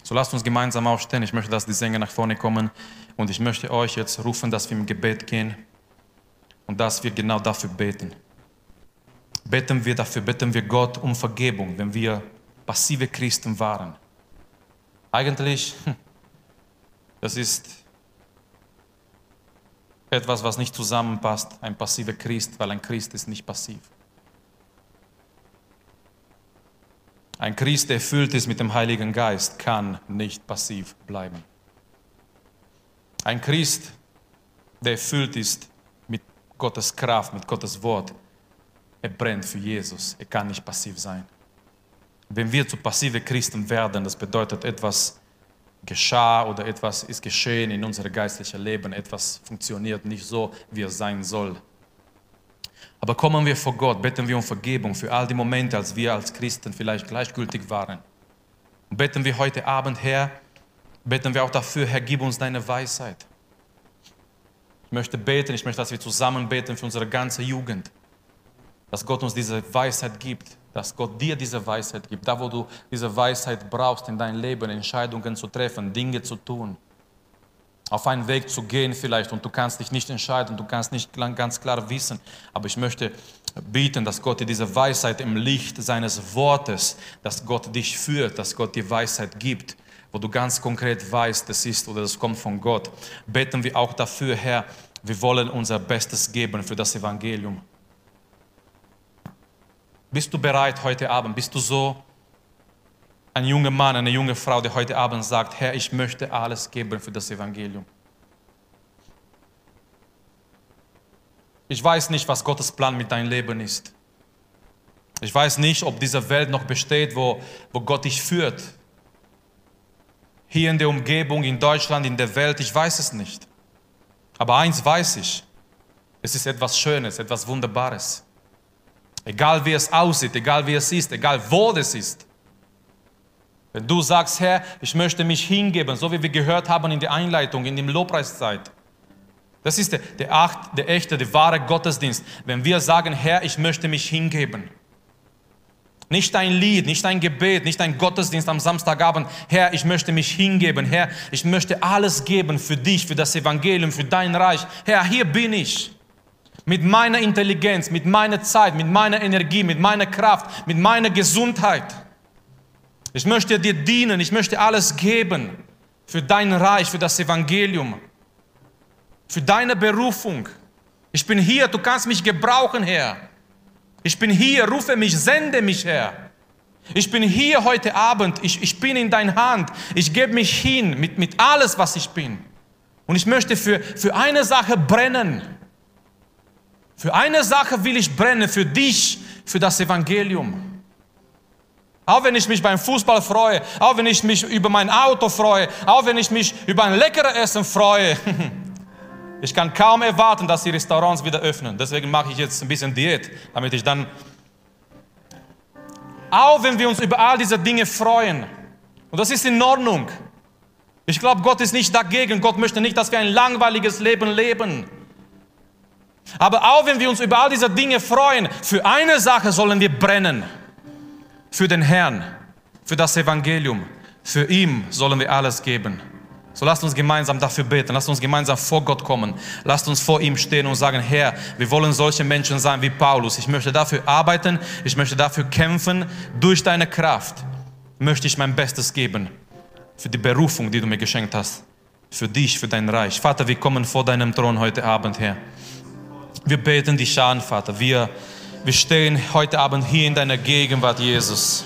So lasst uns gemeinsam aufstehen. Ich möchte, dass die Sänger nach vorne kommen und ich möchte euch jetzt rufen, dass wir im Gebet gehen und dass wir genau dafür beten beten wir dafür, beten wir Gott um Vergebung, wenn wir passive Christen waren. Eigentlich, das ist etwas, was nicht zusammenpasst, ein passiver Christ, weil ein Christ ist nicht passiv. Ein Christ, der erfüllt ist mit dem Heiligen Geist, kann nicht passiv bleiben. Ein Christ, der erfüllt ist mit Gottes Kraft, mit Gottes Wort. Er brennt für Jesus. Er kann nicht passiv sein. Wenn wir zu passive Christen werden, das bedeutet etwas geschah oder etwas ist geschehen in unserem geistlichen Leben, etwas funktioniert nicht so, wie es sein soll. Aber kommen wir vor Gott, beten wir um Vergebung für all die Momente, als wir als Christen vielleicht gleichgültig waren. Und beten wir heute Abend, Herr, beten wir auch dafür, Herr, gib uns deine Weisheit. Ich möchte beten, ich möchte, dass wir zusammen beten für unsere ganze Jugend. Dass Gott uns diese Weisheit gibt, dass Gott dir diese Weisheit gibt, da wo du diese Weisheit brauchst in deinem Leben, Entscheidungen zu treffen, Dinge zu tun, auf einen Weg zu gehen vielleicht und du kannst dich nicht entscheiden, du kannst nicht ganz klar wissen, aber ich möchte bieten, dass Gott dir diese Weisheit im Licht seines Wortes, dass Gott dich führt, dass Gott dir Weisheit gibt, wo du ganz konkret weißt, das ist oder das kommt von Gott. Beten wir auch dafür, Herr, wir wollen unser Bestes geben für das Evangelium. Bist du bereit heute Abend? Bist du so ein junger Mann, eine junge Frau, die heute Abend sagt, Herr, ich möchte alles geben für das Evangelium? Ich weiß nicht, was Gottes Plan mit deinem Leben ist. Ich weiß nicht, ob diese Welt noch besteht, wo, wo Gott dich führt. Hier in der Umgebung, in Deutschland, in der Welt, ich weiß es nicht. Aber eins weiß ich, es ist etwas Schönes, etwas Wunderbares. Egal wie es aussieht, egal wie es ist, egal wo es ist. Wenn du sagst, Herr, ich möchte mich hingeben, so wie wir gehört haben in der Einleitung, in der Lobpreiszeit. Das ist der, der, acht, der echte, der wahre Gottesdienst. Wenn wir sagen, Herr, ich möchte mich hingeben. Nicht ein Lied, nicht ein Gebet, nicht ein Gottesdienst am Samstagabend. Herr, ich möchte mich hingeben. Herr, ich möchte alles geben für dich, für das Evangelium, für dein Reich. Herr, hier bin ich. Mit meiner Intelligenz, mit meiner Zeit, mit meiner Energie, mit meiner Kraft, mit meiner Gesundheit. Ich möchte dir dienen, ich möchte alles geben für dein Reich, für das Evangelium, für deine Berufung. Ich bin hier, du kannst mich gebrauchen, Herr. Ich bin hier, rufe mich, sende mich her. Ich bin hier heute Abend, ich, ich bin in deiner Hand, ich gebe mich hin mit, mit alles, was ich bin. Und ich möchte für, für eine Sache brennen. Für eine Sache will ich brennen, für dich, für das Evangelium. Auch wenn ich mich beim Fußball freue, auch wenn ich mich über mein Auto freue, auch wenn ich mich über ein leckeres Essen freue. [LAUGHS] Ich kann kaum erwarten, dass die Restaurants wieder öffnen. Deswegen mache ich jetzt ein bisschen Diät, damit ich dann, auch wenn wir uns über all diese Dinge freuen, und das ist in Ordnung. Ich glaube, Gott ist nicht dagegen. Gott möchte nicht, dass wir ein langweiliges Leben leben. Aber auch wenn wir uns über all diese Dinge freuen, für eine Sache sollen wir brennen. Für den Herrn, für das Evangelium. Für ihn sollen wir alles geben. So lasst uns gemeinsam dafür beten, lasst uns gemeinsam vor Gott kommen, lasst uns vor ihm stehen und sagen, Herr, wir wollen solche Menschen sein wie Paulus. Ich möchte dafür arbeiten, ich möchte dafür kämpfen. Durch deine Kraft möchte ich mein Bestes geben für die Berufung, die du mir geschenkt hast, für dich, für dein Reich. Vater, wir kommen vor deinem Thron heute Abend, Herr. Wir beten dich an, Vater. Wir, wir stehen heute Abend hier in deiner Gegenwart, Jesus.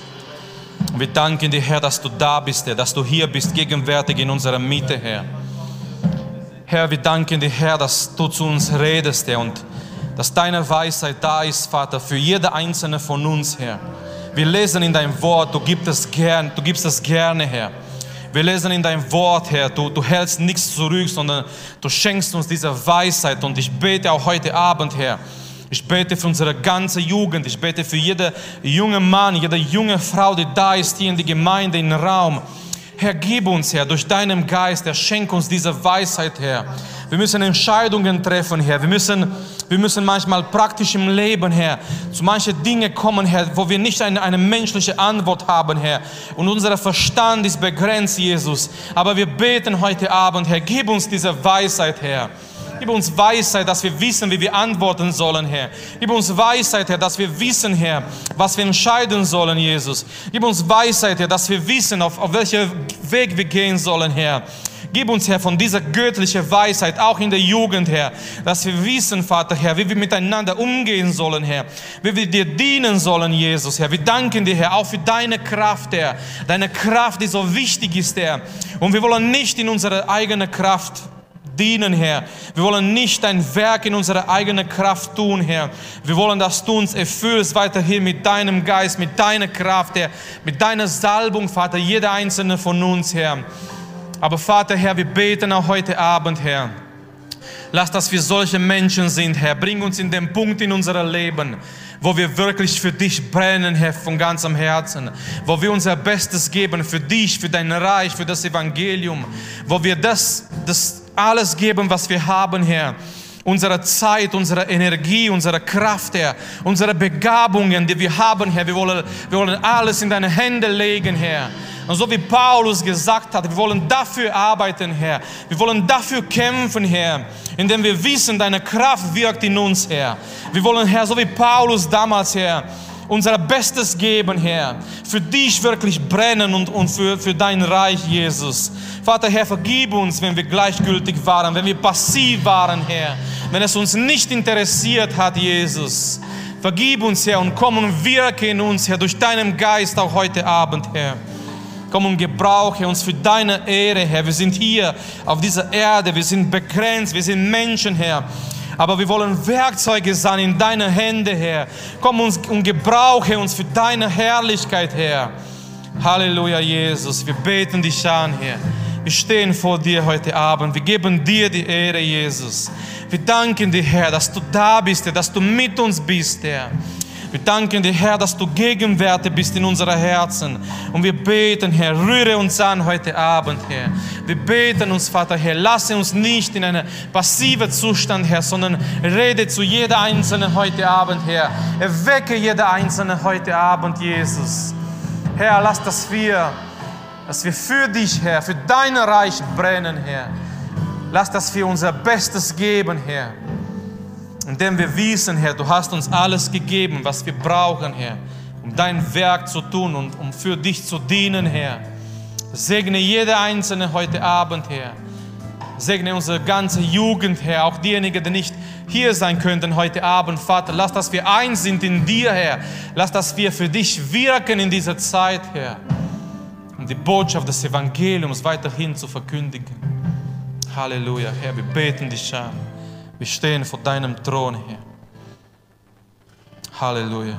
Und wir danken dir, Herr, dass du da bist, Herr, dass du hier bist, gegenwärtig in unserer Mitte, Herr. Herr, wir danken dir, Herr, dass du zu uns redest, Herr, und dass deine Weisheit da ist, Vater, für jede einzelne von uns, Herr. Wir lesen in dein Wort, du gibst es gern, du gibst es gerne, Herr. Wir lesen in dein Wort, Herr, du, du hältst nichts zurück, sondern du schenkst uns diese Weisheit. Und ich bete auch heute Abend, Herr, ich bete für unsere ganze Jugend. Ich bete für jeden junge Mann, jede junge Frau, die da ist hier in der Gemeinde, im Raum. Herr, gib uns, Herr, durch deinen Geist, Herr, schenk uns diese Weisheit, Herr. Wir müssen Entscheidungen treffen, Herr. Wir müssen, wir müssen manchmal praktisch im Leben, Herr, zu manchen Dingen kommen, Herr, wo wir nicht eine, eine menschliche Antwort haben, Herr. Und unser Verstand ist begrenzt, Jesus. Aber wir beten heute Abend, Herr, gib uns diese Weisheit, Herr. Gib uns Weisheit, dass wir wissen, wie wir antworten sollen, Herr. Gib uns Weisheit, Herr, dass wir wissen, Herr, was wir entscheiden sollen, Jesus. Gib uns Weisheit, Herr, dass wir wissen, auf, auf welchen Weg wir gehen sollen, Herr. Gib uns, Herr, von dieser göttlichen Weisheit, auch in der Jugend, Herr, dass wir wissen, Vater, Herr, wie wir miteinander umgehen sollen, Herr, wie wir dir dienen sollen, Jesus, Herr. Wir danken dir, Herr, auch für deine Kraft, Herr, deine Kraft, die so wichtig ist, Herr. Und wir wollen nicht in unsere eigene Kraft dienen, Herr. Wir wollen nicht dein Werk in unserer eigenen Kraft tun, Herr. Wir wollen, dass du uns erfüllst weiterhin mit deinem Geist, mit deiner Kraft, Herr, mit deiner Salbung, Vater, jeder einzelne von uns, Herr. Aber Vater, Herr, wir beten auch heute Abend, Herr. Lass, dass wir solche Menschen sind, Herr. Bring uns in den Punkt in unserem Leben, wo wir wirklich für dich brennen, Herr, von ganzem Herzen, wo wir unser Bestes geben für dich, für dein Reich, für das Evangelium, wo wir das, das alles geben, was wir haben, Herr unsere Zeit, unsere Energie, unsere Kraft, Herr, unsere Begabungen, die wir haben, Herr. Wir wollen, wir wollen alles in deine Hände legen, Herr. Und so wie Paulus gesagt hat, wir wollen dafür arbeiten, Herr. Wir wollen dafür kämpfen, Herr, indem wir wissen, deine Kraft wirkt in uns, Herr. Wir wollen, Herr, so wie Paulus damals, Herr, unser Bestes geben, Herr. Für dich wirklich brennen und, und für, für dein Reich, Jesus. Vater, Herr, vergib uns, wenn wir gleichgültig waren, wenn wir passiv waren, Herr. Wenn es uns nicht interessiert hat, Jesus. Vergib uns, Herr, und komm und wirke in uns, Herr, durch deinen Geist auch heute Abend, Herr. Komm und gebrauche uns für deine Ehre, Herr. Wir sind hier auf dieser Erde, wir sind begrenzt, wir sind Menschen, Herr. Aber wir wollen Werkzeuge sein in deine Hände, Herr. Komm uns und gebrauche uns für deine Herrlichkeit, Herr. Halleluja, Jesus. Wir beten dich an, Herr. Wir stehen vor dir heute Abend. Wir geben dir die Ehre, Jesus. Wir danken dir, Herr, dass du da bist, Herr, dass du mit uns bist, Herr. Wir danken dir, Herr, dass du gegenwärtig bist in unseren Herzen. Und wir beten, Herr, rühre uns an heute Abend, Herr. Wir beten uns, Vater, Herr, lasse uns nicht in einen passiven Zustand, Herr, sondern rede zu jeder Einzelnen heute Abend, Herr. Erwecke jeder Einzelne heute Abend, Jesus. Herr, lass, dass wir, dass wir für dich, Herr, für dein Reich brennen, Herr. Lass, dass wir unser Bestes geben, Herr indem wir wissen, Herr, du hast uns alles gegeben, was wir brauchen, Herr, um dein Werk zu tun und um für dich zu dienen, Herr. Segne jede Einzelne heute Abend, Herr. Segne unsere ganze Jugend, Herr, auch diejenigen, die nicht hier sein könnten heute Abend, Vater. Lass, dass wir eins sind in dir, Herr. Lass, dass wir für dich wirken in dieser Zeit, Herr, um die Botschaft des Evangeliums weiterhin zu verkündigen. Halleluja, Herr, wir beten dich an. Wir stehen vor deinem Thron, Herr. Halleluja.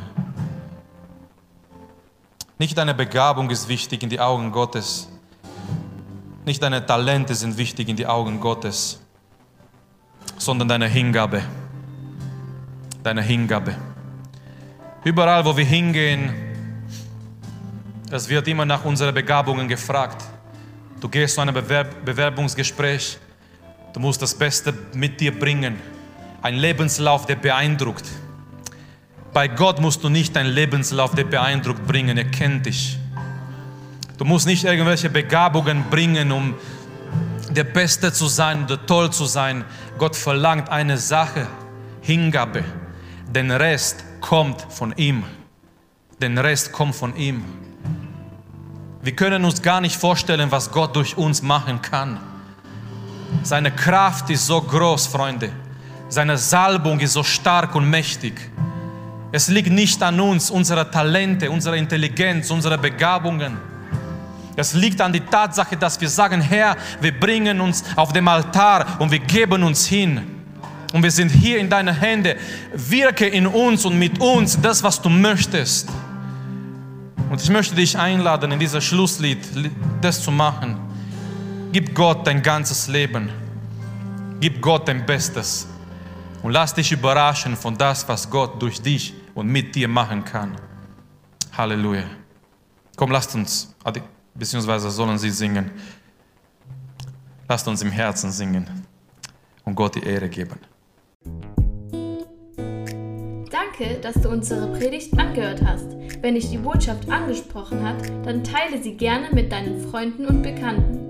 Nicht deine Begabung ist wichtig in die Augen Gottes. Nicht deine Talente sind wichtig in die Augen Gottes, sondern deine Hingabe. Deine Hingabe. Überall, wo wir hingehen, es wird immer nach unseren Begabungen gefragt. Du gehst zu einem Bewerb Bewerbungsgespräch, Du musst das Beste mit dir bringen. Ein Lebenslauf, der beeindruckt. Bei Gott musst du nicht einen Lebenslauf, der beeindruckt bringen. Er kennt dich. Du musst nicht irgendwelche Begabungen bringen, um der Beste zu sein oder toll zu sein. Gott verlangt eine Sache, Hingabe. Den Rest kommt von ihm. Den Rest kommt von ihm. Wir können uns gar nicht vorstellen, was Gott durch uns machen kann. Seine Kraft ist so groß, Freunde. Seine Salbung ist so stark und mächtig. Es liegt nicht an uns, unsere Talente, unsere Intelligenz, unsere Begabungen. Es liegt an die Tatsache, dass wir sagen, Herr, wir bringen uns auf dem Altar und wir geben uns hin. Und wir sind hier in deine Hände. Wirke in uns und mit uns das, was du möchtest. Und ich möchte dich einladen, in dieser Schlusslied das zu machen. Gib Gott dein ganzes Leben. Gib Gott dein Bestes. Und lass dich überraschen von das, was Gott durch dich und mit dir machen kann. Halleluja. Komm, lasst uns, beziehungsweise sollen sie singen. Lasst uns im Herzen singen und Gott die Ehre geben. Danke, dass du unsere Predigt angehört hast. Wenn dich die Botschaft angesprochen hat, dann teile sie gerne mit deinen Freunden und Bekannten